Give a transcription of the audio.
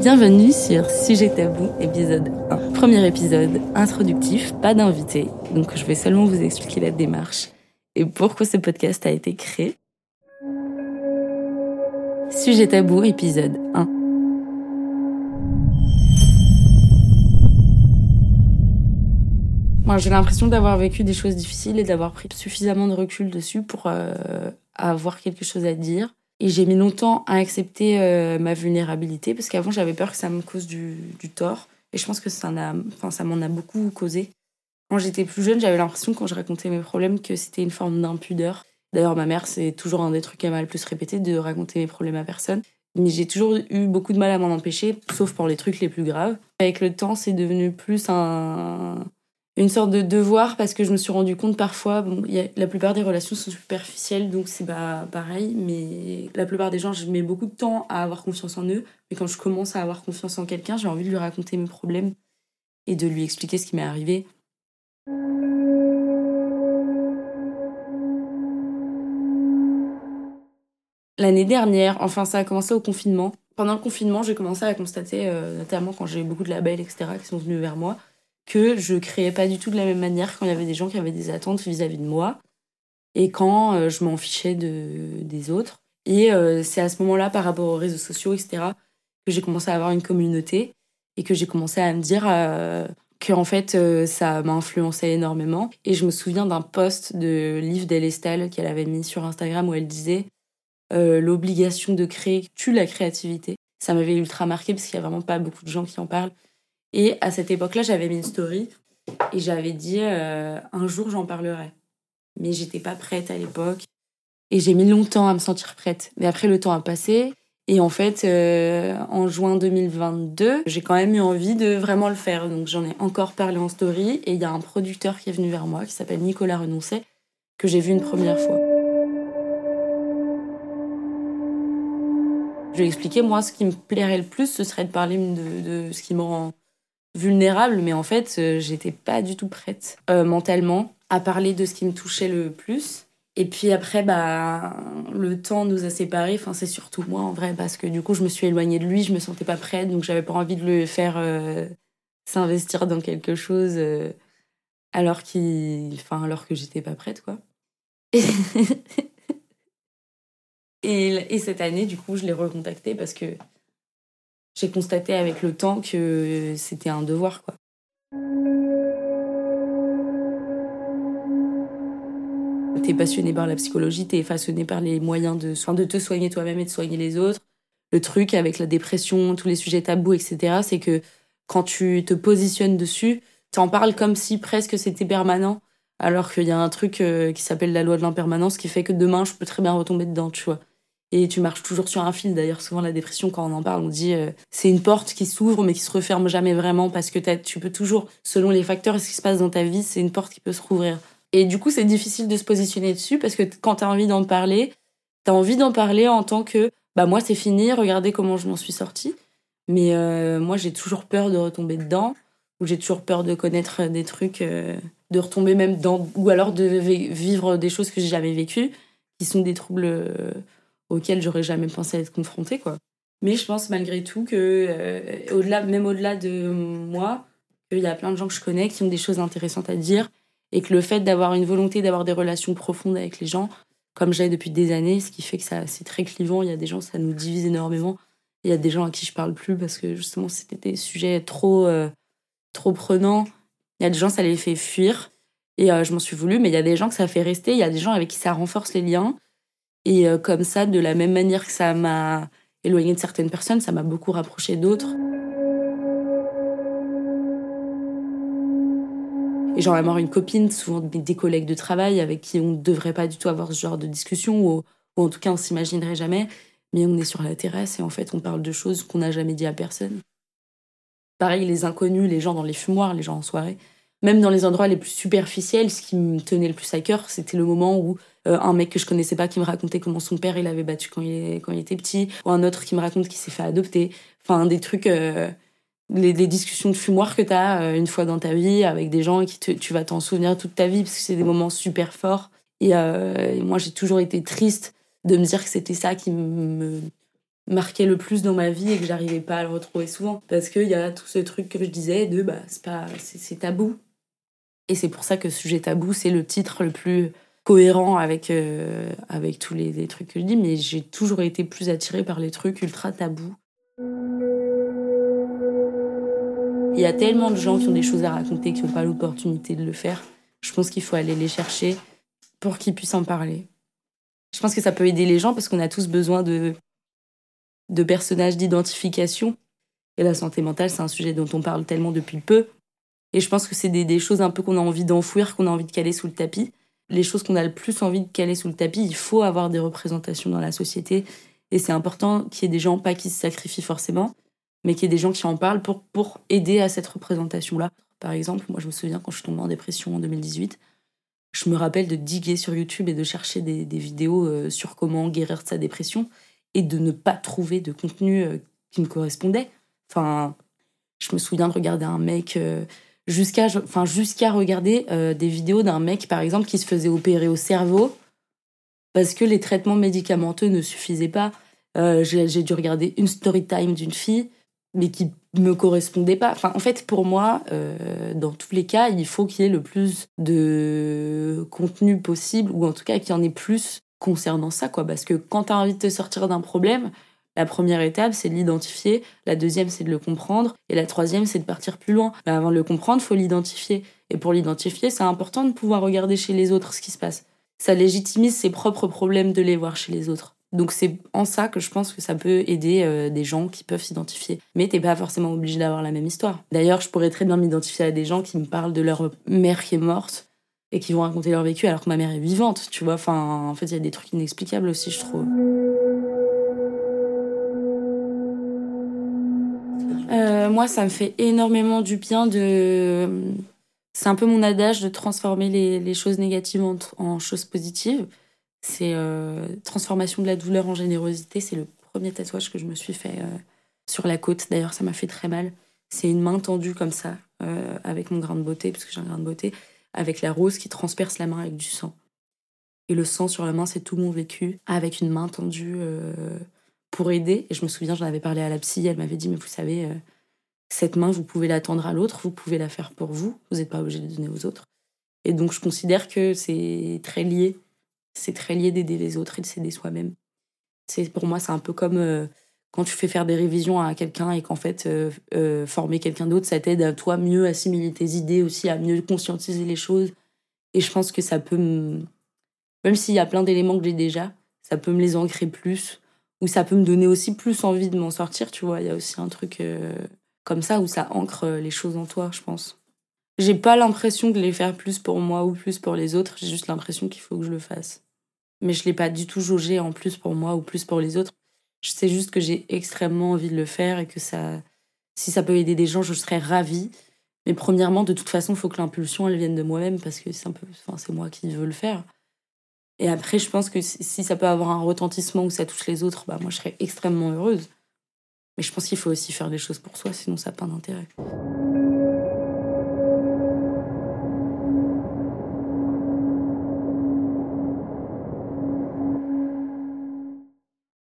Bienvenue sur Sujet Tabou, épisode 1. Premier épisode introductif, pas d'invité, donc je vais seulement vous expliquer la démarche et pourquoi ce podcast a été créé. Sujet Tabou, épisode 1. Moi, j'ai l'impression d'avoir vécu des choses difficiles et d'avoir pris suffisamment de recul dessus pour euh, avoir quelque chose à dire. Et j'ai mis longtemps à accepter euh, ma vulnérabilité parce qu'avant j'avais peur que ça me cause du, du tort. Et je pense que ça, ça m'en a beaucoup causé. Quand j'étais plus jeune, j'avais l'impression quand je racontais mes problèmes que c'était une forme d'impudeur. D'ailleurs, ma mère, c'est toujours un des trucs qu'elle m'a le plus répété, de raconter mes problèmes à personne. Mais j'ai toujours eu beaucoup de mal à m'en empêcher, sauf pour les trucs les plus graves. Avec le temps, c'est devenu plus un, une sorte de devoir parce que je me suis rendu compte parfois, bon, la plupart des relations sont superficielles, donc c'est pas pareil, mais la plupart des gens, je mets beaucoup de temps à avoir confiance en eux, mais quand je commence à avoir confiance en quelqu'un, j'ai envie de lui raconter mes problèmes et de lui expliquer ce qui m'est arrivé. L'année dernière, enfin ça a commencé au confinement. Pendant le confinement, j'ai commencé à constater, euh, notamment quand j'ai eu beaucoup de labels, etc., qui sont venus vers moi, que je créais pas du tout de la même manière quand il y avait des gens qui avaient des attentes vis-à-vis de moi et quand euh, je m'en fichais de, des autres. Et euh, c'est à ce moment-là, par rapport aux réseaux sociaux, etc., que j'ai commencé à avoir une communauté et que j'ai commencé à me dire euh, que en fait, ça m'a influencé énormément. Et je me souviens d'un post de Liv Delestal qu'elle avait mis sur Instagram où elle disait l'obligation de créer tue la créativité. Ça m'avait ultra marqué parce qu'il y a vraiment pas beaucoup de gens qui en parlent. Et à cette époque-là, j'avais mis une story et j'avais dit euh, un jour j'en parlerai. Mais j'étais pas prête à l'époque et j'ai mis longtemps à me sentir prête. Mais après le temps a passé et en fait euh, en juin 2022, j'ai quand même eu envie de vraiment le faire. Donc j'en ai encore parlé en story et il y a un producteur qui est venu vers moi qui s'appelle Nicolas Renoncet que j'ai vu une première fois. Je lui ai expliqué, moi, ce qui me plairait le plus, ce serait de parler de, de ce qui me rend vulnérable, mais en fait, euh, j'étais pas du tout prête euh, mentalement à parler de ce qui me touchait le plus. Et puis après, bah, le temps nous a séparés. Enfin, c'est surtout moi en vrai, parce que du coup, je me suis éloignée de lui, je me sentais pas prête, donc j'avais pas envie de le faire euh, s'investir dans quelque chose alors qu'il, enfin, alors que j'étais pas prête, quoi. et, et cette année, du coup, je l'ai recontacté parce que j'ai constaté avec le temps que c'était un devoir, quoi. T'es passionné par la psychologie, t'es façonné par les moyens de, de te soigner toi-même et de soigner les autres. Le truc avec la dépression, tous les sujets tabous, etc., c'est que quand tu te positionnes dessus, t'en parles comme si presque c'était permanent, alors qu'il y a un truc euh, qui s'appelle la loi de l'impermanence qui fait que demain, je peux très bien retomber dedans, tu vois et tu marches toujours sur un fil. D'ailleurs, souvent la dépression, quand on en parle, on dit euh, c'est une porte qui s'ouvre mais qui se referme jamais vraiment parce que tu peux toujours, selon les facteurs et ce qui se passe dans ta vie, c'est une porte qui peut se rouvrir. Et du coup, c'est difficile de se positionner dessus parce que quand tu as envie d'en parler, tu as envie d'en parler en tant que bah moi c'est fini, regardez comment je m'en suis sortie. Mais euh, moi j'ai toujours peur de retomber dedans ou j'ai toujours peur de connaître des trucs, euh, de retomber même dans ou alors de vivre des choses que j'ai jamais vécues qui sont des troubles auquel j'aurais jamais pensé être confrontée, quoi. Mais je pense malgré tout que, euh, au-delà, même au-delà de moi, qu'il y a plein de gens que je connais qui ont des choses intéressantes à dire et que le fait d'avoir une volonté d'avoir des relations profondes avec les gens, comme j'ai depuis des années, ce qui fait que ça c'est très clivant. Il y a des gens, ça nous divise énormément. Il y a des gens à qui je parle plus parce que justement c'était des sujets trop, euh, trop prenants. Il y a des gens, ça les fait fuir. Et euh, je m'en suis voulu, mais il y a des gens que ça fait rester. Il y a des gens avec qui ça renforce les liens. Et euh, comme ça, de la même manière que ça m'a éloigné de certaines personnes, ça m'a beaucoup rapproché d'autres. Et genre avoir une copine, souvent des collègues de travail avec qui on ne devrait pas du tout avoir ce genre de discussion, ou, ou en tout cas on s'imaginerait jamais, mais on est sur la terrasse et en fait on parle de choses qu'on n'a jamais dit à personne. Pareil, les inconnus, les gens dans les fumoirs, les gens en soirée. Même dans les endroits les plus superficiels, ce qui me tenait le plus à cœur, c'était le moment où euh, un mec que je connaissais pas qui me racontait comment son père il avait battu quand il, quand il était petit, ou un autre qui me raconte qu'il s'est fait adopter. Enfin, des trucs, euh, les, discussions de fumoir que tu as euh, une fois dans ta vie avec des gens qui tu vas t'en souvenir toute ta vie parce que c'est des moments super forts. Et, moi, j'ai toujours été triste de me dire que c'était ça qui me marqué le plus dans ma vie et que j'arrivais pas à le retrouver souvent. Parce qu'il y a tout ce truc que je disais de bah, c'est tabou. Et c'est pour ça que Sujet tabou, c'est le titre le plus cohérent avec, euh, avec tous les, les, trucs que je dis, mais j'ai toujours été plus attirée par les trucs ultra tabous. Il y a tellement de gens qui ont des choses à raconter qui n'ont pas l'opportunité de le faire. Je pense qu'il faut aller les chercher pour qu'ils puissent en parler. Je pense que ça peut aider les gens parce qu'on a tous besoin de, de personnages d'identification. Et la santé mentale, c'est un sujet dont on parle tellement depuis peu. Et je pense que c'est des, des, choses un peu qu'on a envie d'enfouir, qu'on a envie de caler sous le tapis. Les choses qu'on a le plus envie de caler sous le tapis, il faut avoir des représentations dans la société. Et c'est important qu'il y ait des gens, pas qui se sacrifient forcément, mais qu'il y ait des gens qui en parlent pour, pour aider à cette représentation-là. Par exemple, moi je me souviens quand je suis tombée en dépression en 2018, je me rappelle de diguer sur YouTube et de chercher des, des vidéos euh, sur comment guérir de sa dépression et de ne pas trouver de contenu euh, qui me correspondait. Enfin, je me souviens de regarder un mec euh, jusqu'à enfin jusqu'à regarder des vidéos d'un mec par exemple qui se faisait opérer au cerveau parce que les traitements médicamenteux ne suffisaient pas. j'ai dû regarder une story time d'une fille mais qui me correspondait pas. Enfin, en fait, pour moi, euh, dans tous les cas, il faut qu'il y ait le plus de contenu possible, ou en tout cas qu'il y en ait plus concernant ça, quoi. Parce que quand tu as envie de te sortir d'un problème, la première étape, c'est de l'identifier, la deuxième, c'est de le comprendre, et la troisième, c'est de partir plus loin. Mais avant de le comprendre, faut l'identifier. Et pour l'identifier, c'est important de pouvoir regarder chez les autres ce qui se passe. Ça légitimise ses propres problèmes de les voir chez les autres. Donc c'est en ça que je pense que ça peut aider euh, des gens qui peuvent s'identifier. Mais t'es pas forcément obligé d'avoir la même histoire. D'ailleurs, je pourrais très bien m'identifier à des gens qui me parlent de leur mère qui est morte et qui vont raconter leur vécu alors que ma mère est vivante, tu vois. Enfin, en fait, il y a des trucs inexplicables aussi, je trouve. Moi, ça me fait énormément du bien de. C'est un peu mon adage de transformer les, choses négatives en, en choses positives. C'est euh, transformation de la douleur en générosité. C'est le premier tatouage que je me suis fait euh, sur la côte. D'ailleurs, ça m'a fait très mal. C'est une main tendue comme ça, euh, avec mon grain de beauté, parce que j'ai un grain de beauté, avec la rose qui transperce la main avec du sang. Et le sang sur la main, c'est tout mon vécu, avec une main tendue pour aider. Et je me souviens, j'en avais parlé à la psy, elle m'avait dit, mais vous savez, cette main, vous pouvez la tendre à l'autre, vous pouvez la faire pour vous, vous n'êtes pas obligé de donner aux autres. Et donc, je considère que c'est très lié c'est très lié d'aider les autres et de s'aider soi-même. C'est pour moi, c'est un peu comme euh, quand tu fais faire des révisions à quelqu'un et qu'en fait euh, euh, former quelqu'un d'autre, ça t'aide à toi mieux assimiler tes idées aussi, à mieux conscientiser les choses. Et je pense que ça peut, me... même s'il y a plein d'éléments que j'ai déjà, ça peut me les ancrer plus ou ça peut me donner aussi plus envie de m'en sortir. Tu vois, il y a aussi un truc comme ça où ça ancre les choses en toi, je pense. J'ai pas l'impression de les faire plus pour moi ou plus pour les autres, j'ai juste l'impression qu'il faut que je le fasse. Mais je l'ai pas du tout jaugé en plus pour moi ou plus pour les autres. Je sais juste que j'ai extrêmement envie de le faire et que ça, si ça peut aider des gens, je serais ravie. Mais premièrement, de toute façon, il faut que l'impulsion, elle vienne de moi-même parce que c'est un peu, enfin, c'est moi qui veux le faire. Et après, je pense que si ça peut avoir un retentissement où ça touche les autres, bah, moi, je serais extrêmement heureuse. Mais je pense qu'il faut aussi faire des choses pour soi, sinon ça n'a pas d'intérêt.